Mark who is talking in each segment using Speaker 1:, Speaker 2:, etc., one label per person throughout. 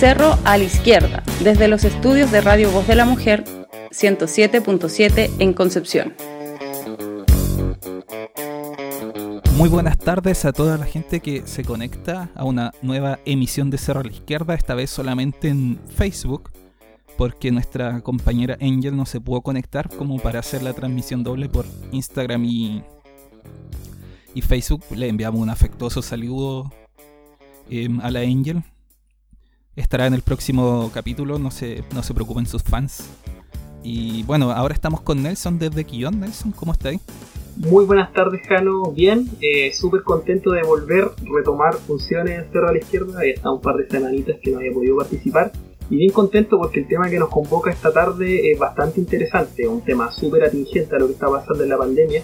Speaker 1: Cerro a la izquierda, desde los estudios de Radio Voz de la Mujer 107.7 en Concepción.
Speaker 2: Muy buenas tardes a toda la gente que se conecta a una nueva emisión de Cerro a la Izquierda, esta vez solamente en Facebook, porque nuestra compañera Angel no se pudo conectar como para hacer la transmisión doble por Instagram y, y Facebook. Le enviamos un afectuoso saludo eh, a la Angel. Estará en el próximo capítulo, no se, no se preocupen sus fans. Y bueno, ahora estamos con Nelson desde Quillón. Nelson, ¿cómo estáis?
Speaker 3: Muy buenas tardes, Jano. Bien, eh, súper contento de volver, retomar funciones en Cerro a la Izquierda. Había estado un par de semanitas que no había podido participar. Y bien contento porque el tema que nos convoca esta tarde es bastante interesante. Un tema súper atingente a lo que está pasando en la pandemia.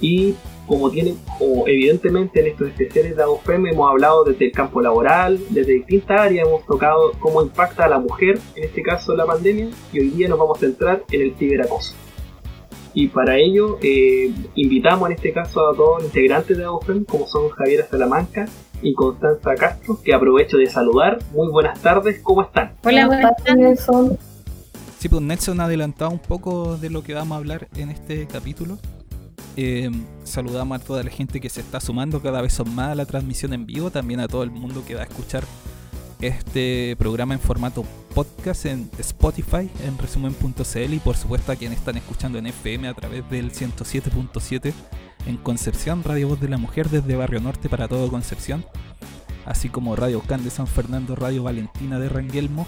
Speaker 3: Y como tienen, como evidentemente en estos especiales de AUFEM hemos hablado desde el campo laboral, desde distintas áreas, hemos tocado cómo impacta a la mujer, en este caso la pandemia, y hoy día nos vamos a centrar en el ciberacoso. Y para ello eh, invitamos en este caso a todos los integrantes de AUFEM, como son Javiera Salamanca y Constanza Castro, que aprovecho de saludar. Muy buenas tardes, ¿cómo están?
Speaker 1: Hola, buenas tardes, Nelson.
Speaker 2: Sí, pues Nelson ha adelantado un poco de lo que vamos a hablar en este capítulo. Eh, saludamos a toda la gente que se está sumando, cada vez son más a la transmisión en vivo, también a todo el mundo que va a escuchar este programa en formato podcast en Spotify, en resumen.cl y por supuesto a quienes están escuchando en FM a través del 107.7 en Concepción, Radio Voz de la Mujer desde Barrio Norte para todo Concepción, así como Radio Can de San Fernando, Radio Valentina de Ranguelmo,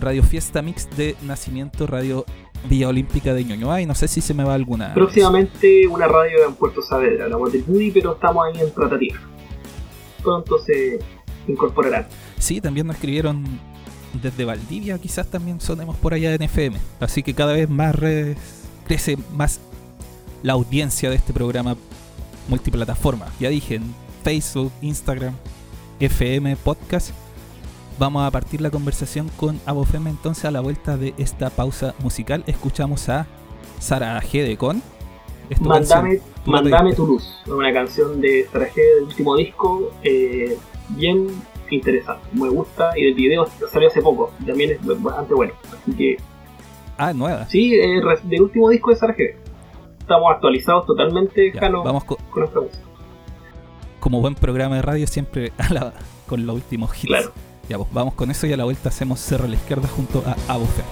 Speaker 2: Radio Fiesta Mix de Nacimiento, Radio Villa Olímpica de Ñuñoa y no sé si se me va alguna.
Speaker 3: Próximamente una radio en Puerto Saavedra, la Budi, pero estamos ahí en tratativa. Pronto se incorporarán.
Speaker 2: Sí, también nos escribieron desde Valdivia, quizás también sonemos por allá en FM. Así que cada vez más redes, crece más la audiencia de este programa multiplataforma. Ya dije, en Facebook, Instagram, FM, podcast Vamos a partir la conversación con Abofeme entonces a la vuelta de esta pausa musical. Escuchamos a Sara G de Con.
Speaker 3: Mandame, Mandame tu luz, una canción de Sara G del último disco, eh, bien interesante, me gusta y el video salió hace poco, también es bastante bueno, así que...
Speaker 2: Ah, nueva.
Speaker 3: Sí, eh, del último disco de Sara G. Estamos actualizados totalmente,
Speaker 2: vamos con, con Como buen programa de radio siempre con los últimos hits.
Speaker 3: Claro.
Speaker 2: Ya, pues vamos con eso y a la vuelta hacemos cerro a la izquierda junto a Abufe.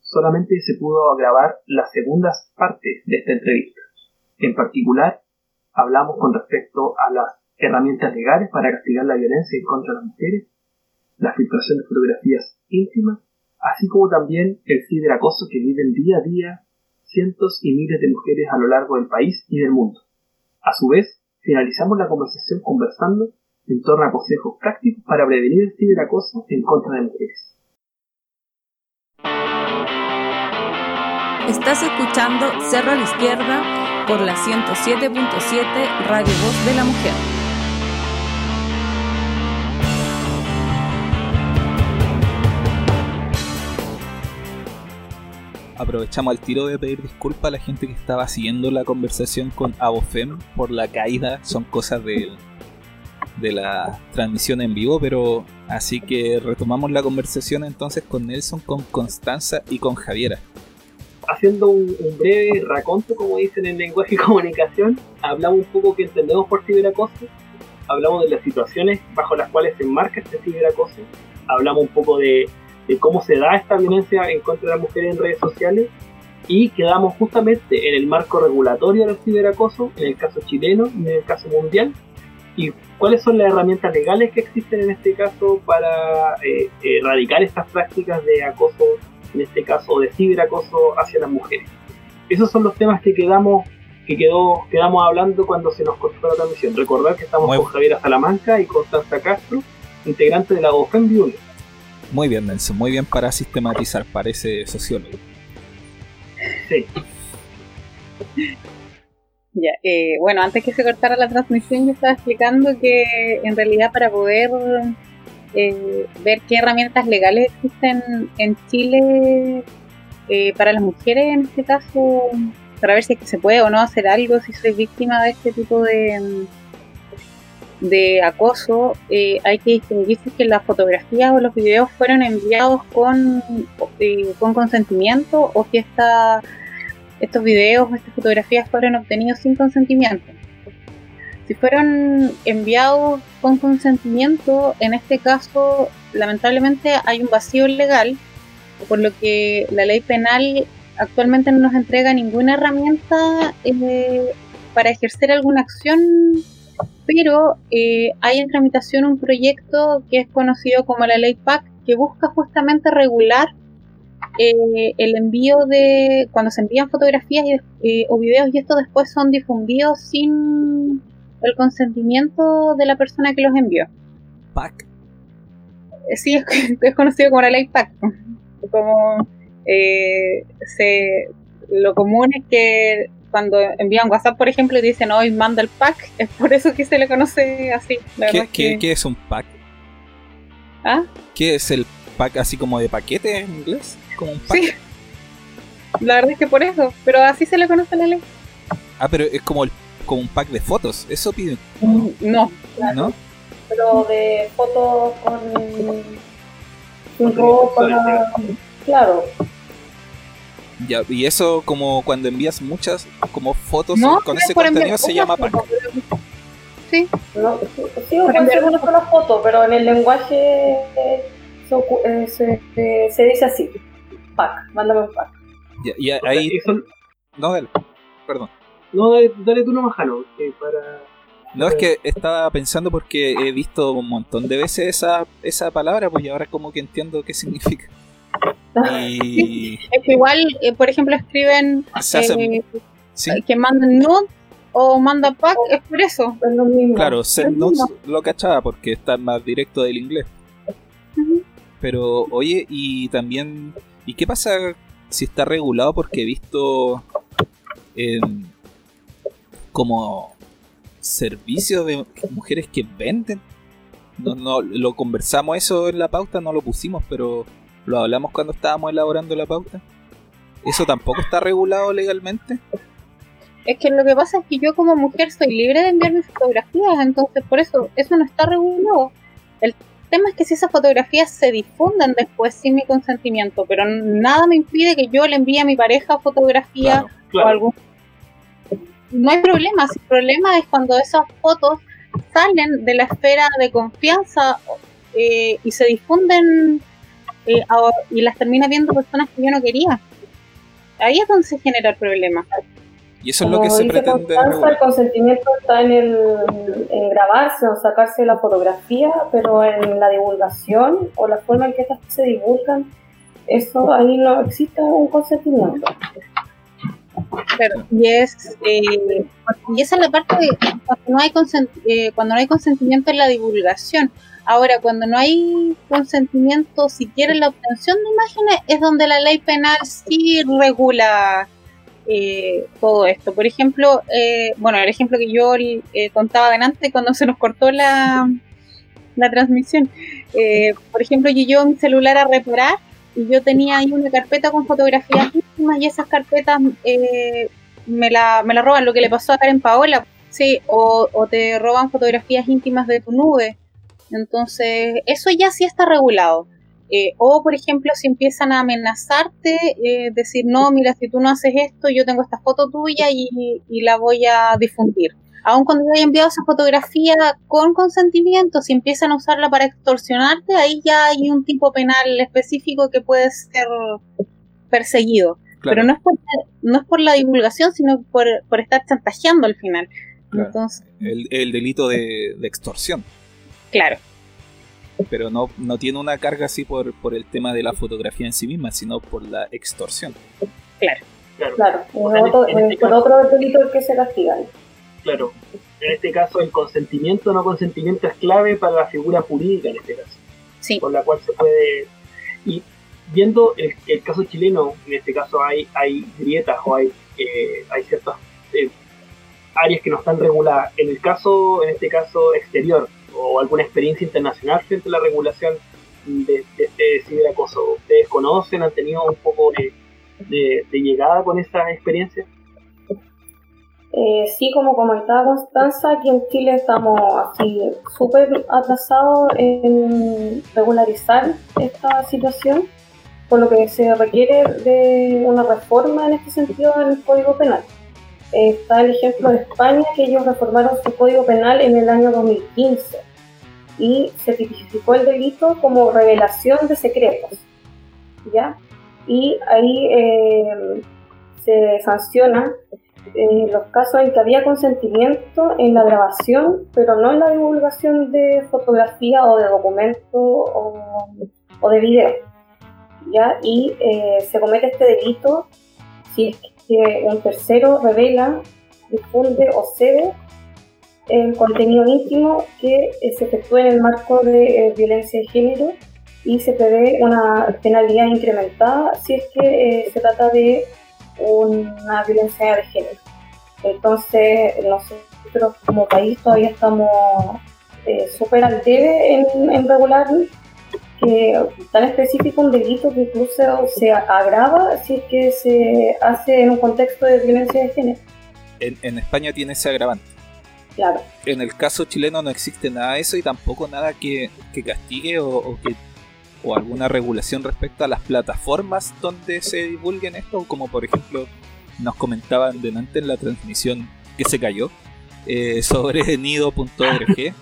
Speaker 3: Solamente se pudo grabar las segundas partes de esta entrevista. En particular, hablamos con respecto a las herramientas legales para castigar la violencia en contra de las mujeres, la filtración de fotografías íntimas, así como también el ciberacoso que viven día a día cientos y miles de mujeres a lo largo del país y del mundo. A su vez, finalizamos la conversación conversando en torno a consejos prácticos para prevenir el ciberacoso en contra de mujeres.
Speaker 1: Estás escuchando Cerro a la Izquierda por la 107.7 Radio Voz de la Mujer.
Speaker 2: aprovechamos al tiro de pedir disculpas a la gente que estaba siguiendo la conversación con Abofem por la caída. Son cosas de, de la transmisión en vivo, pero así que retomamos la conversación entonces con Nelson, con Constanza y con Javiera.
Speaker 3: Haciendo un, breve raconto, como dicen en lenguaje y comunicación, hablamos un poco que entendemos por ciberacoso, hablamos de las situaciones bajo las cuales se enmarca este ciberacoso, hablamos un poco de de cómo se da esta violencia en contra de las mujeres en redes sociales y quedamos justamente en el marco regulatorio del ciberacoso, en el caso chileno y en el caso mundial, y cuáles son las herramientas legales que existen en este caso para eh, erradicar estas prácticas de acoso, en este caso de ciberacoso hacia las mujeres. Esos son los temas que quedamos que quedó, quedamos hablando cuando se nos cortó la transmisión. Recordar que estamos con Javier Salamanca y Constanza Castro, integrante de la OFEM
Speaker 2: muy bien, Nelson, muy bien para sistematizar, parece sociólogo.
Speaker 3: Sí.
Speaker 1: Ya, eh, bueno, antes que se cortara la transmisión, yo estaba explicando que en realidad para poder eh, ver qué herramientas legales existen en Chile eh, para las mujeres, en este caso, para ver si es que se puede o no hacer algo, si soy víctima de este tipo de, de acoso, eh, hay que distinguir si que las fotografías o los videos fueron enviados con, eh, con consentimiento o que esta, estos videos o estas fotografías fueron obtenidos sin consentimiento. Si fueron enviados con consentimiento, en este caso, lamentablemente hay un vacío legal, por lo que la ley penal actualmente no nos entrega ninguna herramienta eh, para ejercer alguna acción pero eh, hay en tramitación un proyecto que es conocido como la ley PAC, que busca justamente regular eh, el envío de, cuando se envían fotografías eh, o videos y estos después son difundidos sin el consentimiento de la persona que los envió.
Speaker 2: PAC.
Speaker 1: Sí, es, conocido como la ley PAC. Como se, lo común es que cuando envían WhatsApp, por ejemplo, y dicen hoy manda el pack, es por eso que se le conoce así.
Speaker 2: ¿Qué, ¿Qué, es un pack?
Speaker 1: ¿Ah?
Speaker 2: ¿Qué es el pack así como de paquete en inglés? Como un pack. Sí.
Speaker 1: La verdad es que por eso, pero así se le conoce la ley.
Speaker 2: Ah, pero es como, el, como un pack de fotos, eso piden.
Speaker 1: No.
Speaker 2: ¿No?
Speaker 4: Pero de fotos con. con Claro,
Speaker 2: y eso como cuando envías muchas como fotos con ese contenido se llama pack.
Speaker 1: Sí.
Speaker 4: No, sí, ser una sola foto, pero en el lenguaje se, se, se, dice así. Pack, mándame un pack.
Speaker 2: Y, ahí... No, dale, perdón.
Speaker 3: No, dale, dale tú nomás, Jano, para...
Speaker 2: No, es que estaba pensando porque he visto un montón de veces esa, esa palabra, pues y ahora como que entiendo qué significa.
Speaker 1: Y... es que igual, eh, por ejemplo, escriben eh, que mandan nude o manda pack, es por eso.
Speaker 2: Claro, send lo cachaba porque está más directo del inglés. Pero, oye, y también, ¿y qué pasa si está regulado? Porque he visto como servicios de mujeres que venden. No, no, lo conversamos eso en la pauta, no lo pusimos, pero lo hablamos cuando estábamos elaborando la pauta. ¿Eso tampoco está regulado legalmente?
Speaker 1: Es que lo que pasa es que yo como mujer soy libre de enviar mis fotografías, entonces por eso eso no está regulado. El tema es que si esas fotografías se difundan después sin mi consentimiento, pero nada me impide que yo le envíe a mi pareja fotografía o algún... No hay problema, el problema es cuando esas fotos salen de la esfera de confianza eh, y se difunden eh, y las termina viendo personas que yo no quería. Ahí es donde se genera el problema.
Speaker 2: Y eso es lo que se pretende.
Speaker 4: el consentimiento está en, el, en grabarse o sacarse la fotografía, pero en la divulgación o la forma en que estas se divulgan, eso ahí no existe un consentimiento.
Speaker 1: Y, es, eh, y esa es la parte de cuando no, hay eh, cuando no hay consentimiento en la divulgación. Ahora, cuando no hay consentimiento siquiera en la obtención de imágenes, es donde la ley penal sí regula eh, todo esto. Por ejemplo, eh, bueno, el ejemplo que yo eh, contaba adelante cuando se nos cortó la, la transmisión. por ejemplo, yo llevo mi celular a reparar y yo tenía ahí una carpeta con fotografías y esas carpetas me, la, me la roban, lo que le pasó a Karen Paola. Sí, o, o te roban fotografías íntimas de tu nube. Entonces, eso ya sí está regulado. Eh, o, por ejemplo, si empiezan a amenazarte, eh, decir, no, mira, si tú no haces esto, yo tengo esta foto tuya y, la voy a difundir. Aun cuando yo haya enviado esa fotografía con consentimiento, si empiezan a usarla para extorsionarte, ahí ya hay un tipo penal específico que puede ser perseguido. Pero no es, por, no es por la divulgación, sino por, estar chantajeando al final. Entonces,
Speaker 2: el, delito de extorsión.
Speaker 1: Claro
Speaker 2: pero no, no tiene una carga así por, por el tema de la fotografía en sí misma, sino por la extorsión.
Speaker 1: Claro.
Speaker 4: Claro, claro. otro, este otro delito que se castiga.
Speaker 3: Claro. En este caso, el consentimiento o no consentimiento es clave para la figura jurídica, en este caso.
Speaker 1: Sí.
Speaker 3: Por la cual se puede. Y viendo el, el caso chileno, en este caso hay, hay grietas o hay, eh, hay ciertas eh, áreas que no están reguladas. En el caso, en este caso exterior, o alguna experiencia internacional frente a la regulación de, este ciberacoso? ¿Ustedes conocen, han tenido un poco de, llegada con esa experiencia?
Speaker 4: Eh, sí, como comentaba Constanza, aquí en Chile estamos así súper atrasados en regularizar esta situación, por lo que se requiere de una reforma en este sentido en el Código Penal. está el ejemplo de España, que ellos reformaron su Código Penal en el año 2015 y se tipificó el delito como revelación de secretos. ¿ya? Y ahí eh, se sanciona eh, los casos en que había consentimiento en la grabación, pero no en la divulgación de fotografía o de documento o, de video. Y eh, se comete este delito si es que un tercero revela, difunde o cede el contenido íntimo que eh, se efectúa en el marco de eh, violencia de género y se prevé una penalidad incrementada si es que eh, se trata de una violencia de género. Entonces, nosotros como país todavía estamos súper al debe en, regular que tan específico un delito que incluso se agrava si es que se hace en un contexto de violencia de género.
Speaker 2: En, en España tiene ese agravante. En el caso chileno no existe nada de eso y tampoco nada que, castigue o, que o alguna regulación respecto a las plataformas donde se divulguen esto, como por ejemplo nos comentaban delante en la transmisión que se cayó eh, sobre nido.org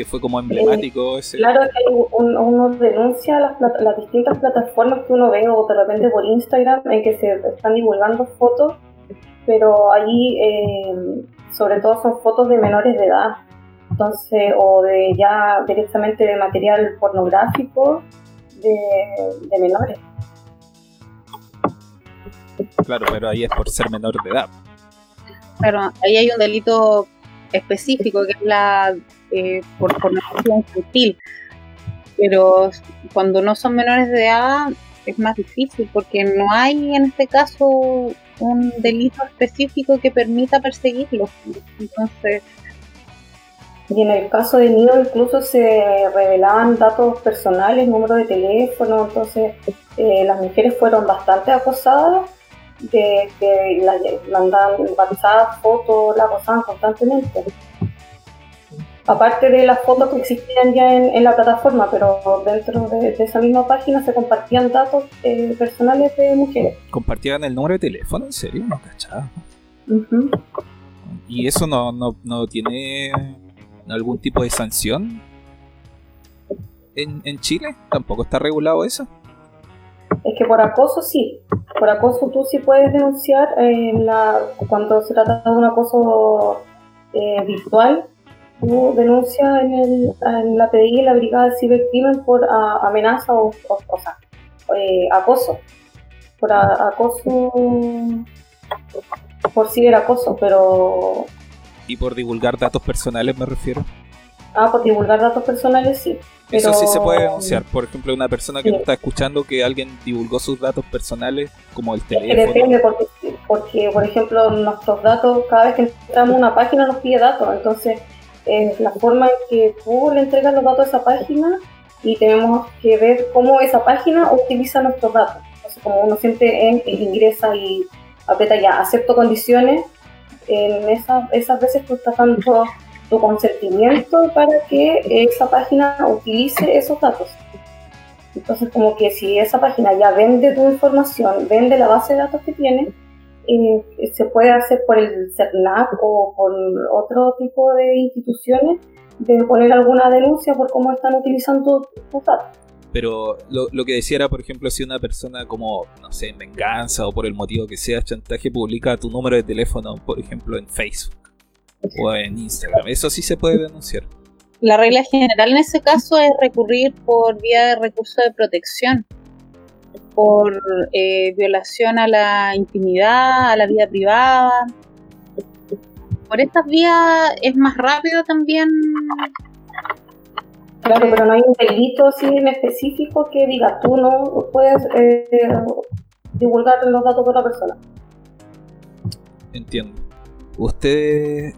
Speaker 2: que fue como emblemático
Speaker 4: ese. Claro que uno denuncia las, las distintas plataformas que uno ve o de repente por Instagram en que se están divulgando fotos pero ahí eh, sobre todo son fotos de menores de edad, entonces, o de ya directamente de material pornográfico de, menores.
Speaker 2: Claro, pero ahí es por ser menor de edad.
Speaker 1: Claro, ahí hay un delito específico que es la eh, por pornografía infantil, pero cuando no son menores de edad es más difícil porque no hay en este caso un delito específico que permita perseguirlo. Entonces.
Speaker 4: Y en el caso de Nido incluso se revelaban datos personales, número de teléfono, entonces eh, las mujeres fueron bastante acosadas, de que las mandaban fotos, la acosaban constantemente aparte de las fotos que existían ya en, la plataforma, pero dentro de, esa misma página se compartían datos eh, personales de mujeres.
Speaker 2: ¿Compartían el número de teléfono? ¿En serio? No cachaba. ¿Y eso no, no, no, tiene algún tipo de sanción? en, en Chile? ¿Tampoco está regulado eso?
Speaker 4: Es que por acoso sí. Por acoso tú sí puedes denunciar en la, cuando se trata de un acoso eh, virtual. Tú denuncias en, el, en la PDI, la Brigada de Cibercrimen, por amenaza o, o, sea, eh, acoso. Por acoso. Por ciberacoso, pero.
Speaker 2: ¿Y por divulgar datos personales me refiero?
Speaker 4: Ah, por divulgar datos personales sí.
Speaker 2: Eso sí se puede denunciar. Por ejemplo, una persona que no está escuchando que alguien divulgó sus datos personales, como el teléfono.
Speaker 4: depende, porque, porque, por ejemplo, nuestros datos, cada vez que entramos a una página nos pide datos. Entonces, es la forma en que tú le entregas los datos a esa página y tenemos que ver cómo esa página utiliza nuestros datos. Entonces, como uno siempre ingresa y aprieta ya, acepto condiciones, en esas, esas veces tú estás dando tu consentimiento para que esa página utilice esos datos. Entonces, como que si esa página ya vende tu información, vende la base de datos que tiene, eh, se puede hacer por el CERNAC o por otro tipo de instituciones de poner alguna denuncia por cómo están utilizando tus datos.
Speaker 2: Pero lo, lo, que decía era, por ejemplo, si una persona como, no sé, en venganza o por el motivo que sea, chantaje, publica tu número de teléfono, por ejemplo, en Facebook o en Instagram. Eso sí se puede denunciar.
Speaker 1: La regla general en ese caso es recurrir por vía de recurso de protección, por eh, violación a la intimidad, a la vida privada. Por estas vías es más rápido también.
Speaker 4: Claro, pero no hay un delito así en específico que diga tú no puedes eh, divulgar los datos de otra persona.
Speaker 2: Entiendo. ¿Ustedes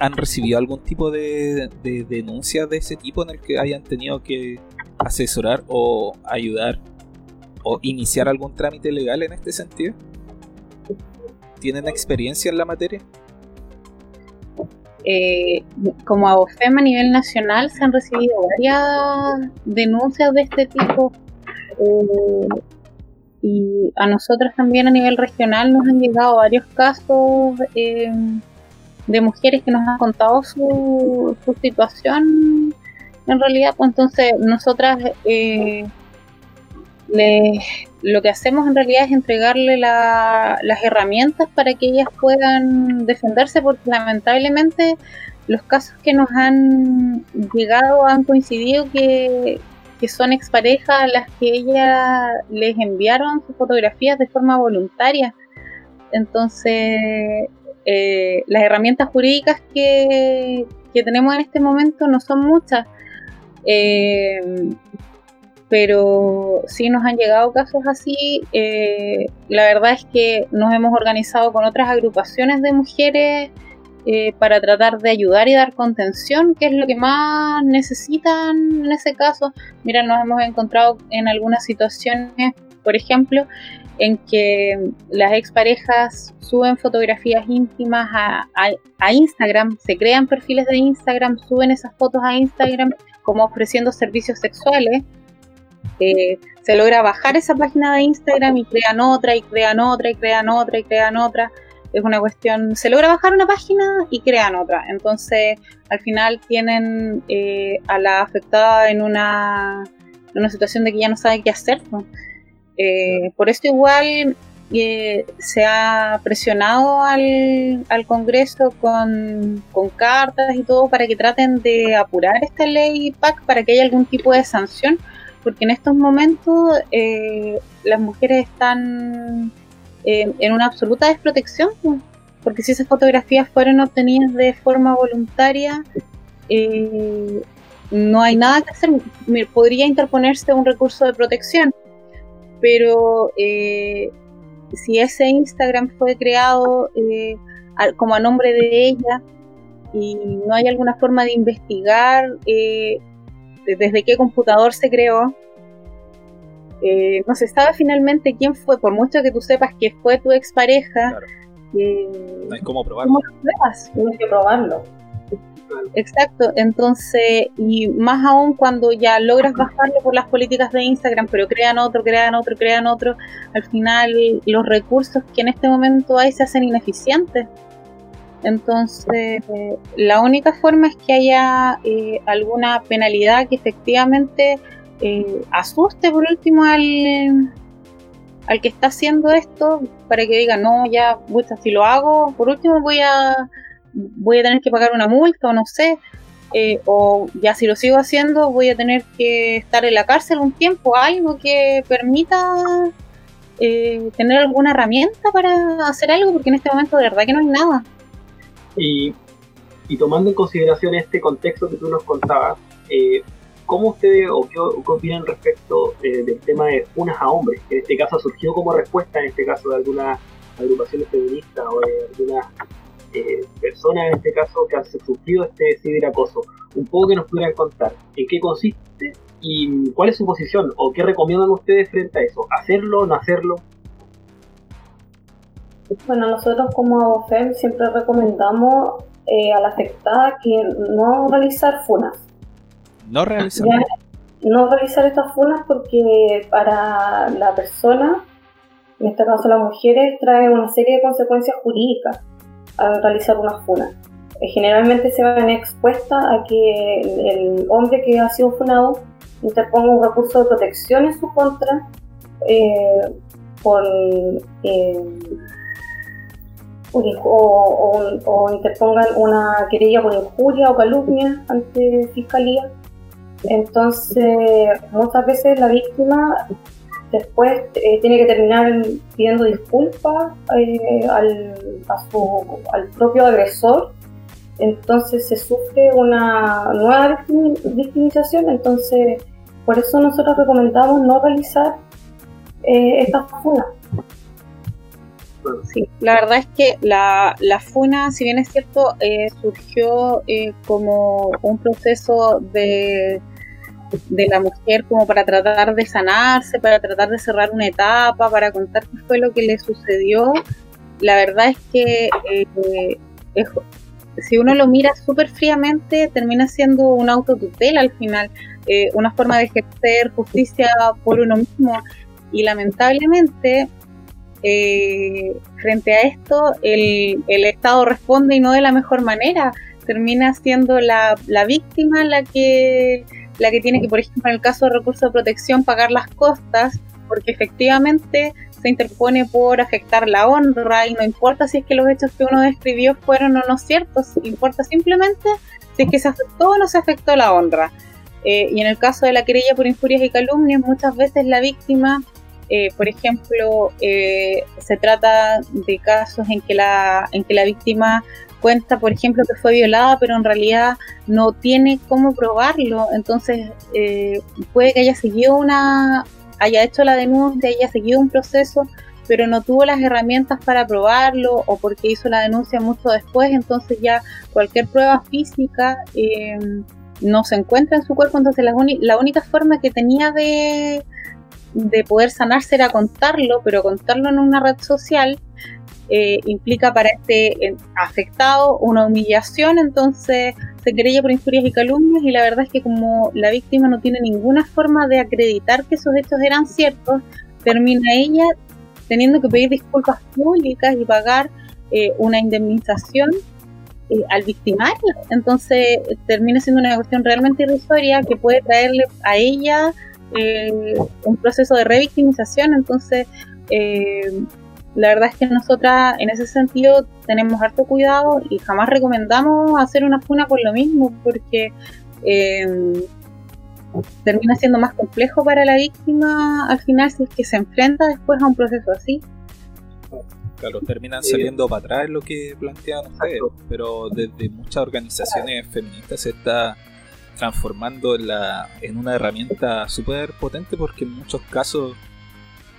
Speaker 2: han recibido algún tipo de, denuncia de ese tipo en el que hayan tenido que asesorar o ayudar o iniciar algún trámite legal en este sentido? ¿Tienen experiencia en la materia?
Speaker 1: Eh, como AOFEM a nivel nacional se han recibido varias denuncias de este tipo eh, y a nosotros también a nivel regional nos han llegado varios casos eh, de mujeres que nos han contado su, su situación en realidad, pues entonces nosotras lo que hacemos en realidad es entregarle las herramientas para que ellas puedan defenderse, porque lamentablemente los casos que nos han llegado han coincidido que, que son exparejas a las que ellas les enviaron sus fotografías de forma voluntaria. Entonces, eh, las herramientas jurídicas que, tenemos en este momento no son muchas, eh, pero sí nos han llegado casos así. Eh, la verdad es que nos hemos organizado con otras agrupaciones de mujeres para tratar de ayudar y dar contención, que es lo que más necesitan en ese caso. Mira, nos hemos encontrado en algunas situaciones, por ejemplo, en que las exparejas suben fotografías íntimas a, Instagram, se crean perfiles de Instagram, suben esas fotos a Instagram como ofreciendo servicios sexuales. Eh, se logra bajar esa página de Instagram y crean otra, y crean otra, y crean otra, y crean otra. Es una cuestión, se logra bajar una página y crean otra. Entonces, al final tienen eh, a la afectada en una, en una situación de que ya no sabe qué hacer. Eh, por esto igual eh, se ha presionado al, Congreso con, cartas y todo para que traten de apurar esta ley PAC para que haya algún tipo de sanción, porque en estos momentos eh, las mujeres están en una absoluta desprotección, porque si esas fotografías fueron obtenidas de forma voluntaria, no hay nada que hacer, podría interponerse un recurso de protección pero eh, si ese Instagram fue creado eh, como a nombre de ella y no hay alguna forma de investigar eh, desde qué computador se creó, no se sabe finalmente quién fue, por mucho que tú sepas que fue tu expareja.
Speaker 2: no hay cómo probarlo. ¿Cómo
Speaker 4: lo pruebas? Tienes que probarlo.
Speaker 1: Exacto, entonces, y más aún cuando ya logras bajarlo por las políticas de Instagram, pero crean otro, crean otro, crean otro, al final los recursos que en este momento hay se hacen ineficientes. Entonces, la única forma es que haya eh, alguna penalidad que efectivamente eh, asuste por último al, al que está haciendo esto para que diga, no, ya, si lo hago, por último voy a, voy a tener que pagar una multa o no sé, eh, o ya si lo sigo haciendo voy a tener que estar en la cárcel un tiempo, algo que permita tener alguna herramienta para hacer algo, porque en este momento de verdad que no hay nada.
Speaker 3: Y, tomando en consideración este contexto que tú nos contabas, eh, ¿cómo ustedes o qué, opinan respecto eh, del tema de funas a hombres? Que en este caso surgió como respuesta, en este caso, de algunas agrupaciones feministas o de algunas eh, personas, en este caso, que han sufrido este ciberacoso. Un poco que nos pudieran contar en qué consiste y cuál es su posición o qué recomiendan ustedes frente a eso. ¿Hacerlo o no hacerlo?
Speaker 4: Bueno, nosotros como ABOFEM siempre recomendamos eh, a la afectada que no realizar funas.
Speaker 2: No realizar.
Speaker 4: no realizar estas funas porque para la persona, en este caso las mujeres, trae una serie de consecuencias jurídicas al realizar una funa. Eh, generalmente se ven expuestas a que el, hombre que ha sido funado interponga un recurso de protección en su contra eh, por o, interpongan una querella por injuria o calumnia ante fiscalía. Entonces, muchas veces la víctima después eh, tiene que terminar pidiendo disculpas eh, al, al propio agresor. Entonces se sufre una nueva victimización. Entonces, por eso nosotros recomendamos no realizar eh, estas funas.
Speaker 1: La verdad es que la, la FUNA, si bien es cierto, eh, surgió eh, como un proceso de, de la mujer como para tratar de sanarse, para tratar de cerrar una etapa, para contar qué fue lo que le sucedió. La verdad es que eh, si uno lo mira súper fríamente, termina siendo una autotutela al final, una forma de ejercer justicia por uno mismo. Y lamentablemente eh, frente a esto el, Estado responde y no de la mejor manera. Termina siendo la, víctima la que, la que tiene que, por ejemplo, en el caso de recurso de protección, pagar las costas, porque efectivamente se interpone por afectar la honra y no importa si es que los hechos que uno describió fueron o no ciertos, importa simplemente si es que se afectó o no se afectó la honra. Eh, y en el caso de la querella por injurias y calumnias, muchas veces la víctima eh, por ejemplo, eh, se trata de casos en que, la, en que la víctima cuenta, por ejemplo, que fue violada, pero en realidad no tiene cómo probarlo. Entonces, eh, puede que haya seguido una, haya hecho la denuncia, haya seguido un proceso, pero no tuvo las herramientas para probarlo o porque hizo la denuncia mucho después, entonces ya cualquier prueba física no se encuentra en su cuerpo, entonces la única forma que tenía de, de poder sanarse era contarlo, pero contarlo en una red social eh, implica para este afectado una humillación, entonces se querella por injurias y calumnias y la verdad es que como la víctima no tiene ninguna forma de acreditar que esos hechos eran ciertos, termina ella teniendo que pedir disculpas públicas y pagar eh, una indemnización eh, al victimario. Entonces termina siendo una cuestión realmente irrisoria que puede traerle a ella eh, un proceso de revictimización, entonces eh, la verdad es que nosotras en ese sentido tenemos harto cuidado y jamás recomendamos hacer una funa por lo mismo, porque eh, termina siendo más complejo para la víctima al final si es que se enfrenta después a un proceso así.
Speaker 2: Claro, terminan saliendo para atrás lo que plantean ustedes, pero desde muchas organizaciones feministas se está transformando en, la, en una herramienta súper potente porque en muchos casos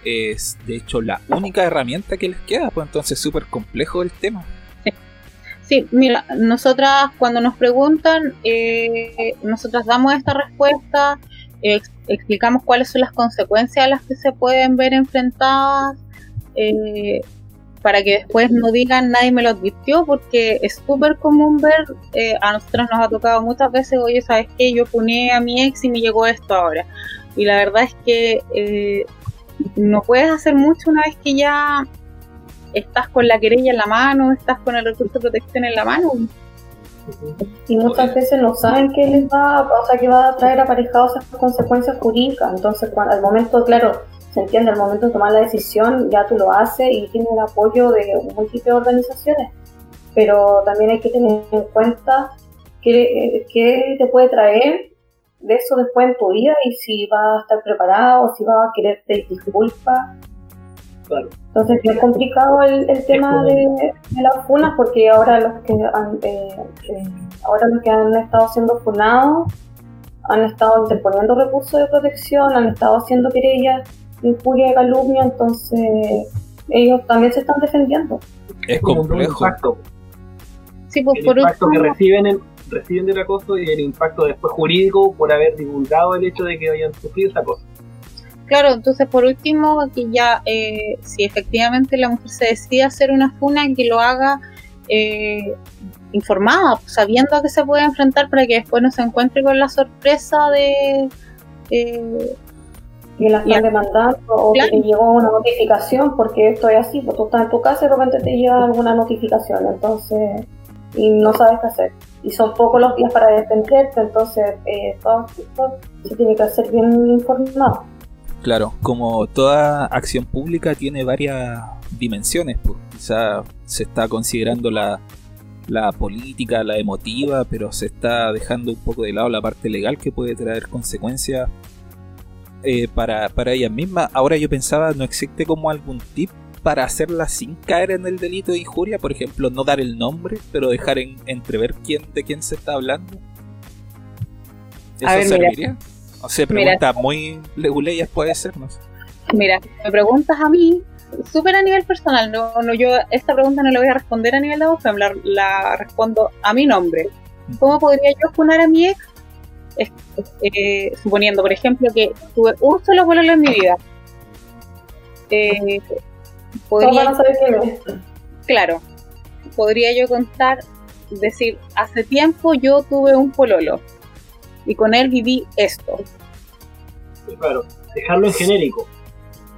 Speaker 2: es de hecho la única herramienta que les queda, pues entonces es súper complejo el tema.
Speaker 1: Sí. mira, nosotras cuando nos preguntan, eh, nosotras damos esta respuesta, explicamos cuáles son las consecuencias a las que se pueden ver enfrentadas. Eh, para que después no digan nadie me lo advirtió, porque es súper común ver, eh, a nosotros nos ha tocado muchas veces, oye, ¿sabes qué? Yo puné a mi ex y me llegó esto ahora. Y la verdad es que eh, no puedes hacer mucho una vez que ya estás con la querella en la mano, estás con el recurso de protección en la mano.
Speaker 4: Y muchas veces no saben que les va, o sea, que va a traer aparejados esas consecuencias jurídicas. Entonces, cuando, al momento, claro, se entiende, al momento de tomar la decisión, ya tú lo haces y tienes el apoyo de múltiples organizaciones. Pero también hay que tener en cuenta qué, qué te puede traer de eso después en tu vida y si vas a estar preparado, si vas a querer pedir disculpas. Entonces es complicado el, tema de, las funas porque ahora los que han, eh, eh, ahora los que han estado siendo funados han estado interponiendo recursos de protección, han estado haciendo querellas de injuria de calumnia, entonces ellos también se están defendiendo.
Speaker 2: Es complejo.
Speaker 3: Sí, pues, el por impacto que reciben reciben del acoso y el impacto después jurídico por haber divulgado el hecho de que hayan sufrido esa cosa.
Speaker 1: Claro, entonces por último, que ya eh, si efectivamente la mujer se decide hacer una funa, que lo haga eh, informada, sabiendo que se puede enfrentar para que después no se encuentre con la sorpresa de...
Speaker 4: Eh, que la están demandando o que te llegó una notificación, porque esto es así, pues tú estás en tu casa y de repente te llega alguna notificación, entonces, y no sabes qué hacer. Y son pocos los días para defenderte, entonces eh, todo, todo se tiene que hacer bien informado.
Speaker 2: Claro, como toda acción pública tiene varias dimensiones, pues quizá se está considerando la, política, la emotiva, pero se está dejando un poco de lado la parte legal que puede traer consecuencias eh, para, para ellas mismas. Ahora yo pensaba, ¿no existe como algún tip para hacerla sin caer en el delito de injuria? Por ejemplo, no dar el nombre, pero dejar en, entrever quién, de quién se está hablando. ¿Eso serviría? O sea, pregunta muy leguleyas puede ser, no sé.
Speaker 1: Mira, me preguntas a mí, súper a nivel personal, no, no, yo esta pregunta no la voy a responder a nivel de voz, la, la respondo a mi nombre. ¿Cómo podría yo funar a mi ex? Eh, suponiendo, por ejemplo, que tuve un solo vuelo en mi vida. Eh, podría, claro, podría yo contar, decir, hace tiempo yo tuve un pololo y con él viví esto.
Speaker 3: claro, dejarlo en genérico.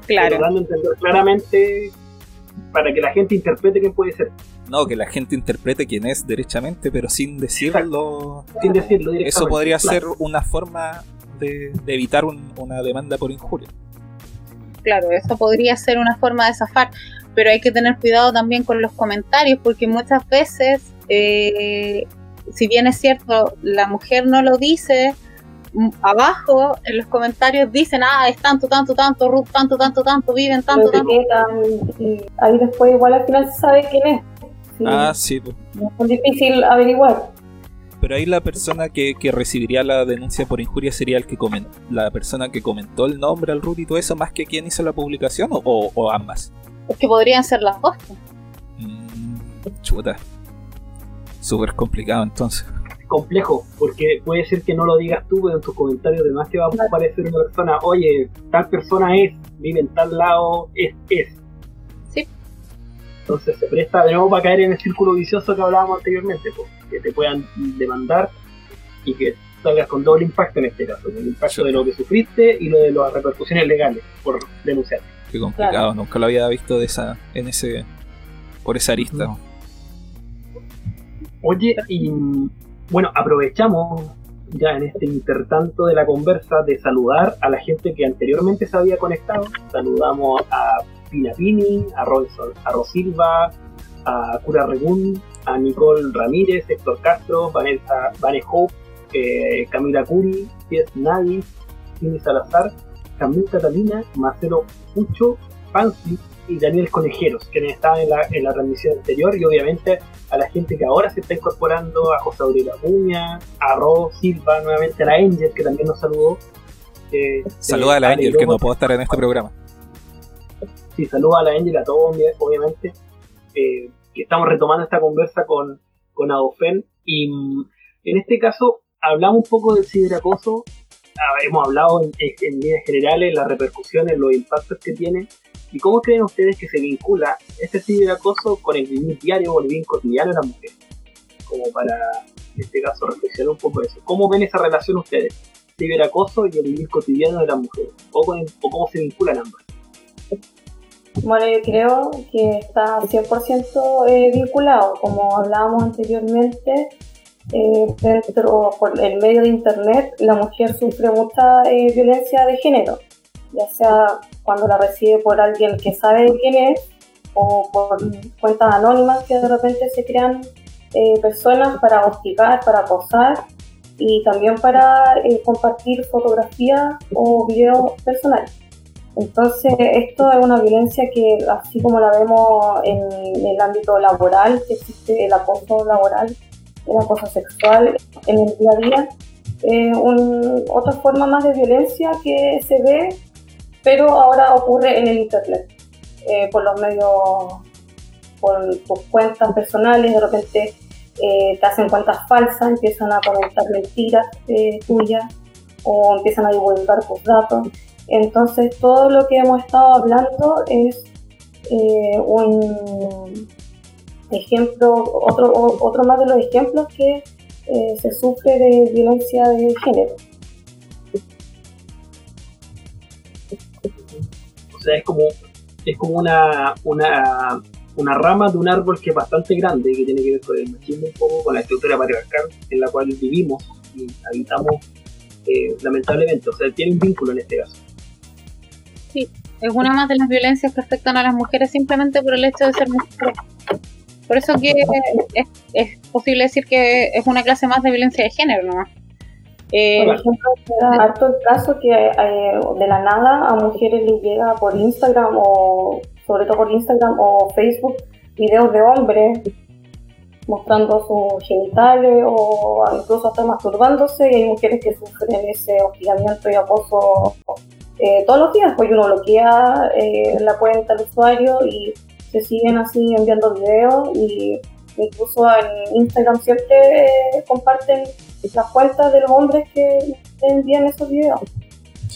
Speaker 1: Claro.
Speaker 3: Dando a entender claramente para que la gente interprete quién puede ser.
Speaker 2: No, que la gente interprete quién es derechamente, pero sin decirlo.
Speaker 3: Sin decirlo
Speaker 2: Eso podría ser una forma de, evitar una demanda por injuria.
Speaker 1: Claro, eso podría ser una forma de zafar, pero hay que tener cuidado también con los comentarios, porque muchas veces eh, si bien es cierto, la mujer no lo dice, abajo en los comentarios dicen, ah, es tanto, tanto, tanto, Ruth, tanto, tanto, tanto, viven tanto, tanto.
Speaker 4: Y ahí después igual al final se sabe quién es.
Speaker 2: Ah, sí.
Speaker 4: Es difícil averiguar.
Speaker 2: Pero ahí la persona que, recibiría la denuncia por injuria sería el que comentó, la persona que comentó el nombre al Ruth y todo eso, más que quien hizo la publicación o, ambas.
Speaker 1: Es que podrían ser las dos.
Speaker 2: Mm, chuta. Súper complicado entonces.
Speaker 3: Complejo, porque puede ser que no lo digas tú, pero en tus comentarios además te va a aparecer una persona, oye, tal persona es, vive en tal lado, es, es. Entonces se presta de nuevo para caer en el círculo vicioso que hablábamos anteriormente, pues, que te puedan demandar y que salgas con doble impacto en este caso, el impacto de lo que sufriste y lo de las repercusiones legales por denunciar.
Speaker 2: Qué complicado, nunca lo había visto de esa, en ese, por esa arista.
Speaker 3: Oye, y bueno, aprovechamos ya en este intertanto de la conversa de saludar a la gente que anteriormente se había conectado. Saludamos a Pina Pini, a, a Rosilva, a Cura Regún, a Nicole Ramírez, Héctor Castro, Vanessa, Vane Hope, eh, Camila Curi, Pies Nadie, Cindy Salazar, Camila Catalina, Marcelo Pucho, Fancy, y Daniel Conejeros, que estaban en la, en la transmisión anterior, y obviamente a la gente que ahora se está incorporando, a José Aurelio Acuña, a Ro Silva, nuevamente a la Angel, que también nos saludó.
Speaker 2: Eh, saluda a la Angel, que no puedo estar en este programa.
Speaker 3: Sí, saluda a la Angel, a todos, obviamente, eh, que estamos retomando esta conversa con, con Adofen, y mm, en este caso hablamos un poco del ciberacoso, ah, hemos hablado en, en líneas generales, las repercusiones, los impactos que tiene, ¿Y cómo creen ustedes que se vincula este ciberacoso con el vivir diario o el vivir cotidiano de la mujer? Como para, en este caso, reflexionar un poco eso. ¿Cómo ven esa relación ustedes? Ciberacoso y el vivir cotidiano de la mujer. ¿O, cómo se vinculan ambas?
Speaker 4: Bueno, yo creo que está 100% eh, vinculado, como hablábamos anteriormente, eh, dentro por el medio de internet la mujer sufre mucha eh, violencia de género, ya sea cuando la recibe por alguien que sabe quién es o por cuentas anónimas que de repente se crean eh, personas para hostigar, para acosar y también para compartir fotografías o videos personales. Entonces, esto es una violencia que, así como la vemos en el ámbito laboral, que existe el acoso laboral, el acoso sexual en el día a día, eh, otra forma más de violencia que se ve, pero ahora ocurre en el Internet, eh, por los medios, por tus cuentas personales, de repente eh, te hacen cuentas falsas, empiezan a comentar mentiras tuyas o empiezan a divulgar tus datos. Entonces, todo lo que hemos estado hablando es un ejemplo, otro, otro más de los ejemplos que eh, se sufre de violencia de género.
Speaker 3: O sea, es como, es como una, una, una rama de un árbol que es bastante grande, que tiene que ver con el machismo un con la estructura patriarcal en la cual vivimos y habitamos eh, lamentablemente. O sea, tiene un vínculo en este caso.
Speaker 1: Sí, es una más de las violencias que afectan a las mujeres simplemente por el hecho de ser mujeres. Por eso que es, posible decir que es una clase más de violencia de género, ¿no?
Speaker 4: Eh, por ejemplo, harto el caso que eh, de la nada a mujeres les llega por Instagram o sobre todo por Instagram o Facebook videos de hombres mostrando sus genitales o incluso hasta masturbándose y hay mujeres que sufren ese hostigamiento y acoso eh, todos los días, porque uno bloquea la cuenta del usuario y se siguen así enviando videos y incluso en Instagram siempre eh, comparten las cuentas de los hombres que envían esos videos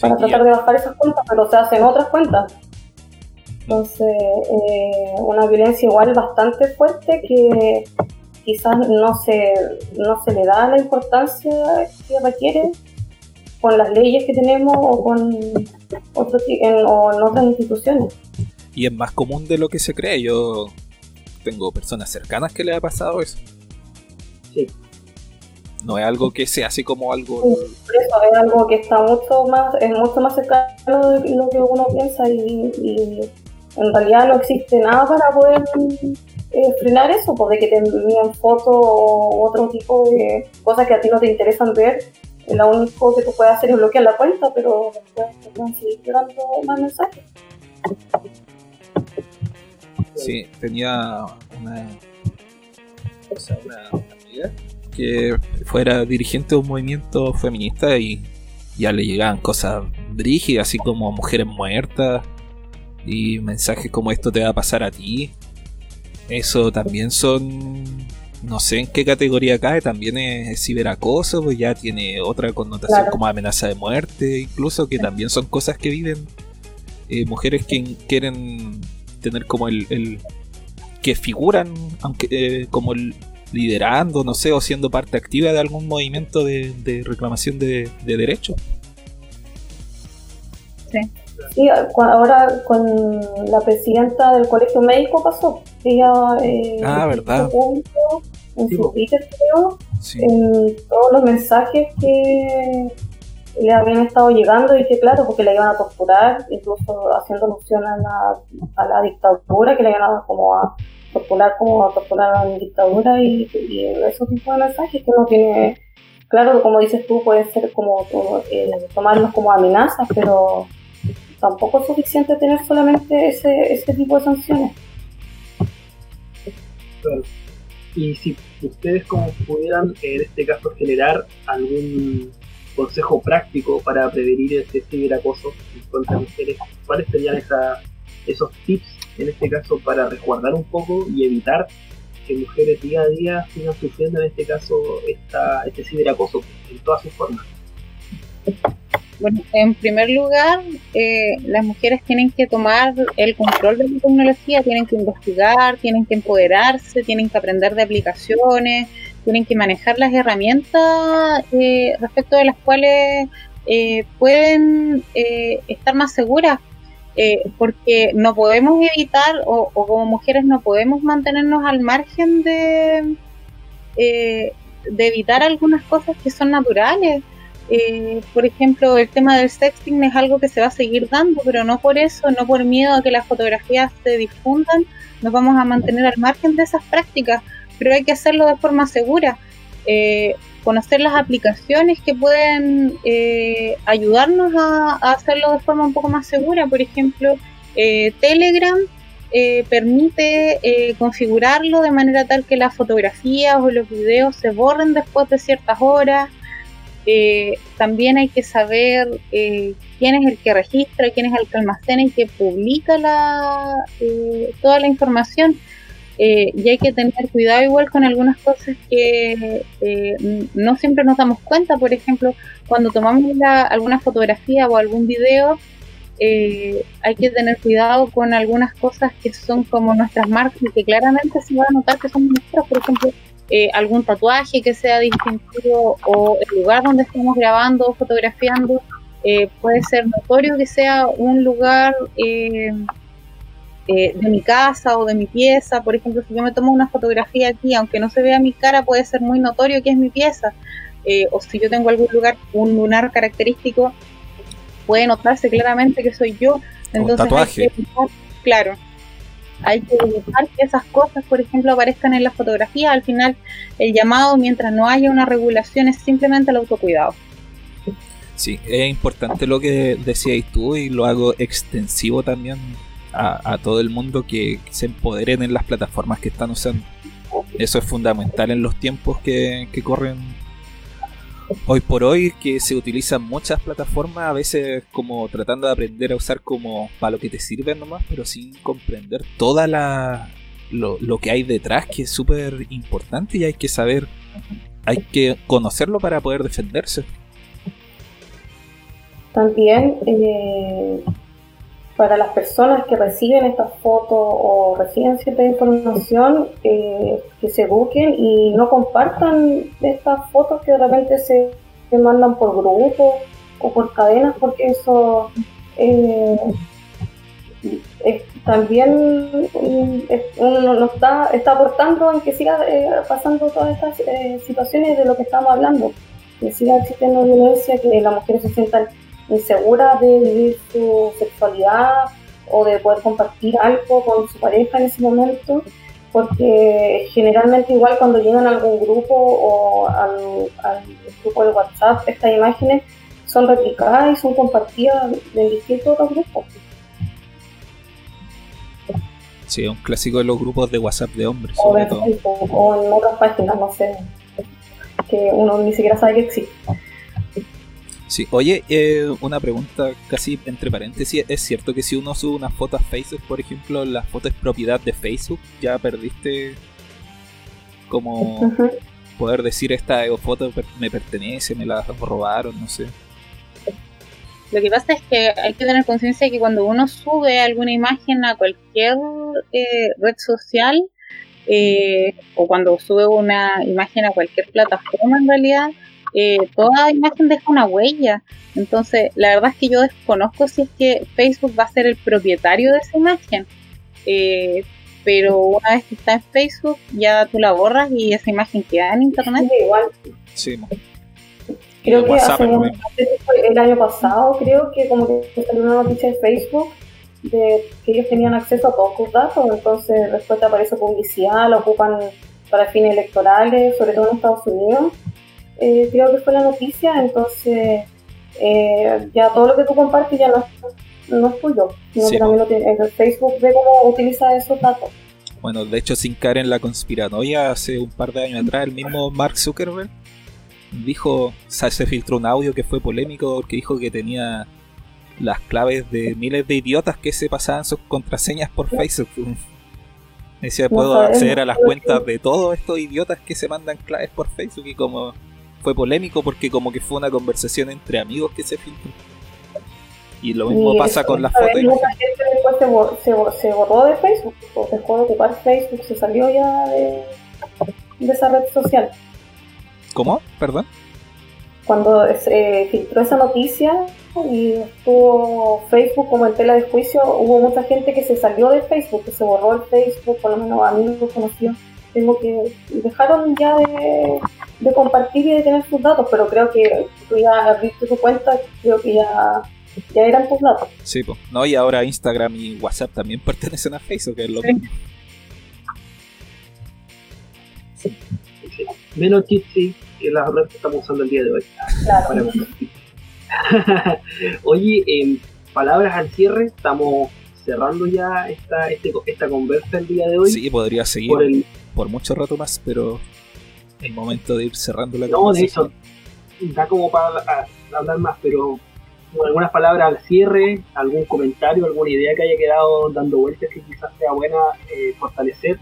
Speaker 4: para tratar de bajar esas cuentas, pero se hacen otras cuentas. Entonces, eh, una violencia igual bastante fuerte que quizás no se, no se le da la importancia que requiere con las leyes que tenemos o con otro, o en otras instituciones
Speaker 2: y es más común de lo que se cree. Yo tengo personas cercanas que le ha pasado eso.
Speaker 3: Sí.
Speaker 2: No es algo que sea así como algo.
Speaker 4: eso es algo que está mucho más, es mucho más cercano de lo que uno piensa y, en realidad no existe nada para poder eh, frenar eso, porque que te envíen fotos o otro tipo de cosas que a ti no te interesan ver. Lo único que tú puedes hacer es bloquear la cuenta, pero después te seguir llegando más mensajes.
Speaker 2: Sí, tenía una, una amiga que fuera dirigente de un movimiento feminista y ya le llegaban cosas brígidas, así como mujeres muertas y mensajes como esto te va a pasar a ti. Eso también son, no sé en qué categoría cae, también es, ciberacoso, pues ya tiene otra connotación como amenaza de muerte, incluso que también son cosas que viven eh, mujeres que quieren tener como el, que figuran aunque eh, como liderando, no sé, o siendo parte activa de algún movimiento de, reclamación de, derechos.
Speaker 4: Sí. Sí. ahora con la presidenta del colegio médico pasó. Ella
Speaker 2: eh, ah, verdad.
Speaker 4: en su Twitter, creo, en todos los mensajes que le habían estado llegando y que claro, porque le iban a torturar, incluso haciendo alusión a la, a la dictadura, que le iban a como a torturar como a torturar a la dictadura y, y esos tipos de mensajes que uno tiene, claro, como dices tú, puede ser como eh, tomarlos como amenazas, pero tampoco es suficiente tener solamente ese, ese tipo de sanciones.
Speaker 3: Y si ustedes como pudieran en este caso generar algún consejo práctico para prevenir este ciberacoso contra mujeres, ¿cuáles serían esa, esos tips en este caso para resguardar un poco y evitar que mujeres día a día sigan sufriendo en este caso esta, este ciberacoso en todas sus formas?
Speaker 1: Bueno, en primer lugar, eh, las mujeres tienen que tomar el control de la tecnología, tienen que investigar, tienen que empoderarse, tienen que aprender de aplicaciones, tienen que manejar las herramientas eh, respecto de las cuales eh, pueden eh, estar más seguras. eh, porque no podemos evitar o, como mujeres no podemos mantenernos al margen de, de evitar algunas cosas que son naturales. Eh, por ejemplo, el tema del sexting es algo que se va a seguir dando, pero no por eso, no por miedo a que las fotografías se difundan, nos vamos a mantener al margen de esas prácticas, pero hay que hacerlo de forma segura. Eh, conocer las aplicaciones que pueden eh, ayudarnos a, hacerlo de forma un poco más segura. Por ejemplo, Telegram permite configurarlo de manera tal que las fotografías o los videos se borren después de ciertas horas. Eh, también hay que saber eh, quién es el que registra, quién es el que almacena y que publica la, eh, toda la información. y hay que tener cuidado igual con algunas cosas que no siempre nos damos cuenta. Por ejemplo, cuando tomamos alguna fotografía o algún video, hay que tener cuidado con algunas cosas que son como nuestras marcas y que claramente se va a notar que son nuestras. Por ejemplo, eh, algún tatuaje que sea distintivo o el lugar donde estamos grabando o fotografiando. Eh, puede ser notorio que sea un lugar eh, de mi casa o de mi pieza. Por ejemplo, si yo me tomo una fotografía aquí, aunque no se vea mi cara, puede ser muy notorio que es mi pieza. o si yo tengo algún lugar, un lunar característico, puede notarse claramente que soy yo. Entonces, tatuaje. claro, hay que evitar que esas cosas, por ejemplo, aparezcan en la fotografía. Al final, el llamado, mientras no haya una regulación, es simplemente el autocuidado.
Speaker 2: Sí, es importante lo que decías tú y lo hago extensivo también a, todo el mundo que se empoderen en las plataformas que están usando. Eso es fundamental en los tiempos que, que corren hoy por hoy que se utilizan muchas plataformas, a veces como tratando de aprender a usar como para lo que te sirven nomás, pero sin comprender toda la lo, lo que hay detrás, que es súper importante y hay que saber, hay que conocerlo para poder defenderse.
Speaker 4: También eh, para las personas que reciben estas fotos o reciben cierta información, eh, que se busquen y no compartan estas fotos que de repente se, mandan por grupos o por cadenas, porque eso eh, también nos está, está aportando en que siga eh, pasando todas estas situaciones de lo que estamos hablando, que siga existiendo violencia, que las mujeres se sientan insegura de vivir su sexualidad o de poder compartir algo con su pareja en ese momento, porque generalmente igual cuando llegan a algún grupo o al, grupo de WhatsApp, estas imágenes son replicadas y son compartidas en distintos otros grupos.
Speaker 2: Sí, un clásico de los grupos de WhatsApp de hombres.
Speaker 4: O, o en otras páginas, no sé, que uno ni siquiera sabe que existe.
Speaker 2: Sí, oye, eh, una pregunta casi entre paréntesis. ¿Es cierto que si uno sube una foto a Facebook, por ejemplo, la foto es propiedad de Facebook? ¿Ya perdiste como poder decir esta foto me pertenece, me la robaron, no sé?
Speaker 1: Lo que pasa es que hay que tener conciencia de que cuando uno sube alguna imagen a cualquier eh, red social, eh, o cuando sube una imagen a cualquier plataforma en realidad, eh, toda imagen deja una huella. Entonces, la verdad es que yo desconozco si es que Facebook va a ser el propietario de esa imagen. Eh, pero una vez que está en Facebook, ya tú la borras y esa imagen queda en internet. igual.
Speaker 2: Sí.
Speaker 4: Creo que el año pasado, creo que como que salió una noticia de Facebook de que ellos tenían acceso a todos tus datos, entonces después te aparece publicidad, lo ocupan para fines electorales, sobre todo en Estados Unidos eh, creo que fue la noticia, entonces eh, ya todo lo que tú compartes ya no es, no es tuyo, sino que también lo tiene, Facebook ve cómo utiliza esos datos.
Speaker 2: Bueno, de hecho, sin caer en la conspiranoia, hace un par de años atrás, el mismo Mark Zuckerberg dijo, se filtró un audio que fue polémico porque dijo que tenía las claves de miles de idiotas que se pasaban sus contraseñas por Facebook. Decía, puedo acceder a las cuentas de todos estos idiotas que se mandan claves por Facebook y como fue polémico porque como que fue una conversación entre amigos que se filtró. Y lo mismo pasa con las fotos.
Speaker 4: Mucha gente después se, se, borró de Facebook, o dejó de ocupar Facebook, se salió ya de, de esa red social.
Speaker 2: ¿Cómo? Perdón.
Speaker 4: cuando se filtró esa noticia y estuvo Facebook como en tela de juicio, hubo mucha gente que se salió de Facebook, que se borró el Facebook, por lo menos amigos conocidos, tengo que dejaron ya de, compartir y de tener sus datos, pero creo que tú ya visto tu cuenta, creo que ya ya eran tus datos.
Speaker 2: Sí, pues. No, y ahora Instagram y WhatsApp también pertenecen a Facebook, que es lo mismo.
Speaker 3: Menos Jitsi que las otras que estamos usando el día de hoy.
Speaker 4: Claro.
Speaker 3: Oye, en palabras al cierre, estamos cerrando ya esta, este, esta conversa el día de hoy.
Speaker 2: Sí, podría seguir por, mucho rato más, pero el momento de ir cerrando la
Speaker 3: No, de hecho, da como para hablar más, pero algunas palabras al cierre, algún comentario, alguna idea que haya quedado dando vueltas que quizás sea buena eh, fortalecer.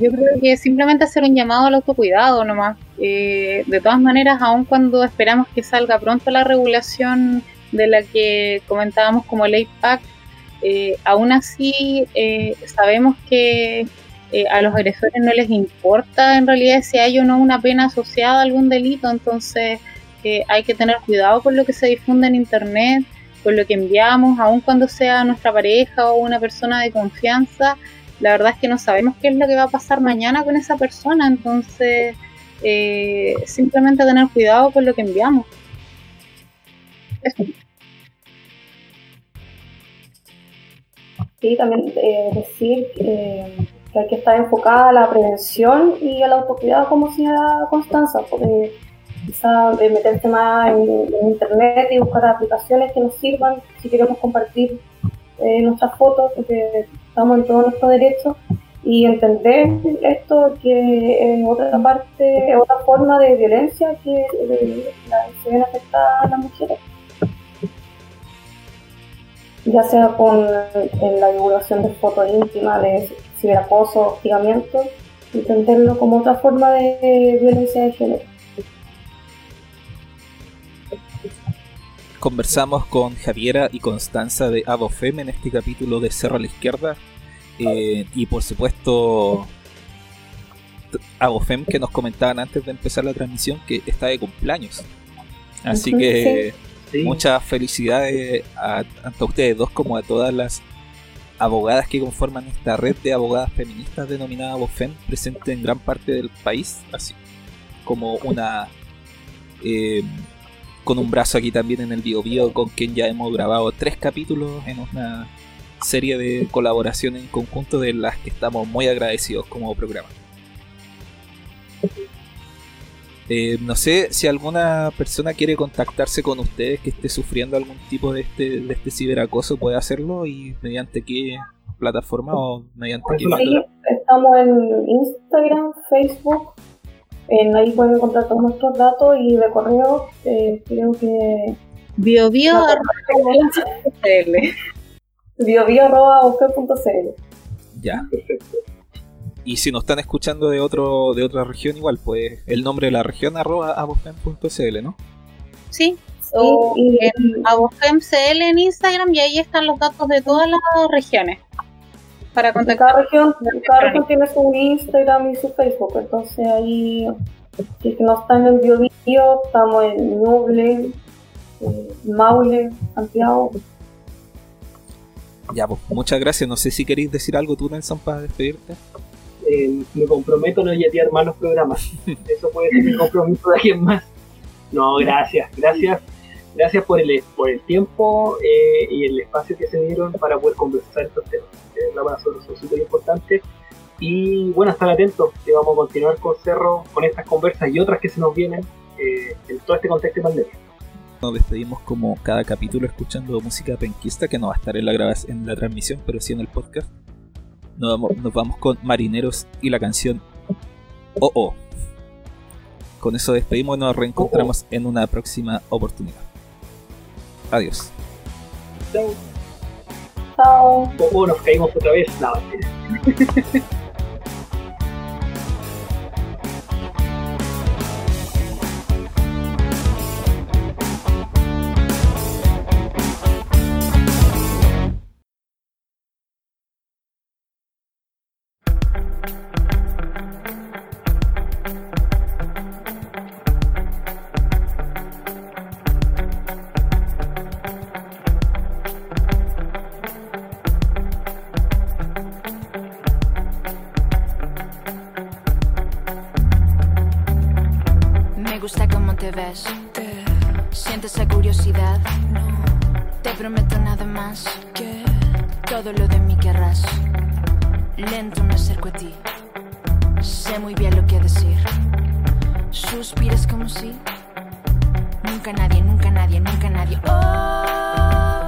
Speaker 1: Yo creo que simplemente hacer un llamado al autocuidado nomás. Eh, de todas maneras, aun cuando esperamos que salga pronto la regulación de la que comentábamos como ley PAC, eh, aún así eh, sabemos que a los agresores no les importa en realidad si hay o no una pena asociada a algún delito, entonces hay que tener cuidado con lo que se difunde en Internet, con lo que enviamos, aun cuando sea nuestra pareja o una persona de confianza la verdad es que no sabemos qué es lo que va a pasar mañana con esa persona, entonces eh, simplemente tener cuidado con lo que enviamos.
Speaker 4: Sí, también eh, decir que, hay que estar enfocada a la prevención y al autocuidado como señora Constanza, porque quizá de meterse más en, internet y buscar aplicaciones que nos sirvan si queremos compartir eh, nuestras fotos, porque estamos en todo nuestro derecho, y entender esto que en otra parte, otra forma de violencia que se ven afectadas las mujeres. Ya sea con en la divulgación de fotos íntimas, de ciberacoso, hostigamiento, entenderlo como otra forma de violencia de género.
Speaker 2: Conversamos con Javiera y Constanza de Abofem en este capítulo de Cerro a la Izquierda. Eh, y por supuesto, Abofem que nos comentaban antes de empezar la transmisión que está de cumpleaños. Así que muchas felicidades a, tanto a ustedes dos como a todas las abogadas que conforman esta red de abogadas feministas denominada Abofem, presente en gran parte del país, así como una eh, con un brazo aquí también en el Bio Bio, con quien ya hemos grabado tres capítulos en una serie de colaboraciones en conjunto de las que estamos muy agradecidos como programa. Eh, no sé si alguna persona quiere contactarse con ustedes que esté sufriendo algún tipo de este, de este ciberacoso, puede hacerlo y mediante qué plataforma o mediante qué...
Speaker 4: Sí, estamos en Instagram, Facebook, en ahí pueden encontrar todos nuestros datos y de correo eh, creo que
Speaker 1: biobio.cl
Speaker 4: biobio.cl
Speaker 2: Ya. Y si nos están escuchando de otro de otra región igual, pues el nombre de la región arroba abofem.cl, ¿no?
Speaker 1: Sí, o en abofem.cl en Instagram y ahí están los datos de todas las regiones
Speaker 4: para contactar. Cada región, cada región tiene su Instagram y su Facebook, entonces ahí, si no están en Biobío, estamos en Ñuble, eh, Maule, Santiago.
Speaker 2: Ya, pues, muchas gracias. No sé si queréis decir algo tú, Nelson, para despedirte.
Speaker 3: Eh, me comprometo a no yetear más los programas. Eso puede ser mi compromiso de alguien más. No, gracias, gracias. Gracias por el, por el tiempo eh, y el espacio que se dieron para poder conversar estos temas la nosotros son súper importantes. Y bueno, estar atentos, que vamos a continuar con Cerro, con estas conversas y otras que se nos vienen eh, en todo este contexto de pandemia.
Speaker 2: Nos despedimos como cada capítulo escuchando música penquista que no va a estar en la, en la transmisión, pero sí en el podcast. Nos vamos, nos vamos con Marineros y la canción Oh Oh. Con eso despedimos y nos reencontramos en una próxima oportunidad. Adiós.
Speaker 3: Chao. ¿Cómo nos caímos otra vez? No,
Speaker 5: Lento me acerco a ti. Sé muy bien lo que decir. Suspiras como si nunca nadie, nunca nadie, nunca nadie. Oh,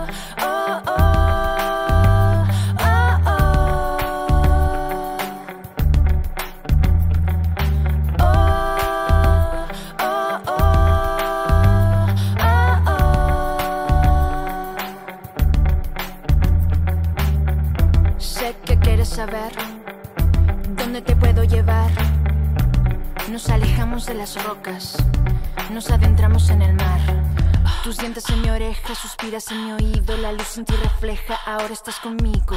Speaker 5: saber dónde te puedo llevar. Nos alejamos de las rocas, nos adentramos en el mar. Tú sientes en mi oreja, suspiras en mi oído, la luz en ti refleja, ahora estás conmigo.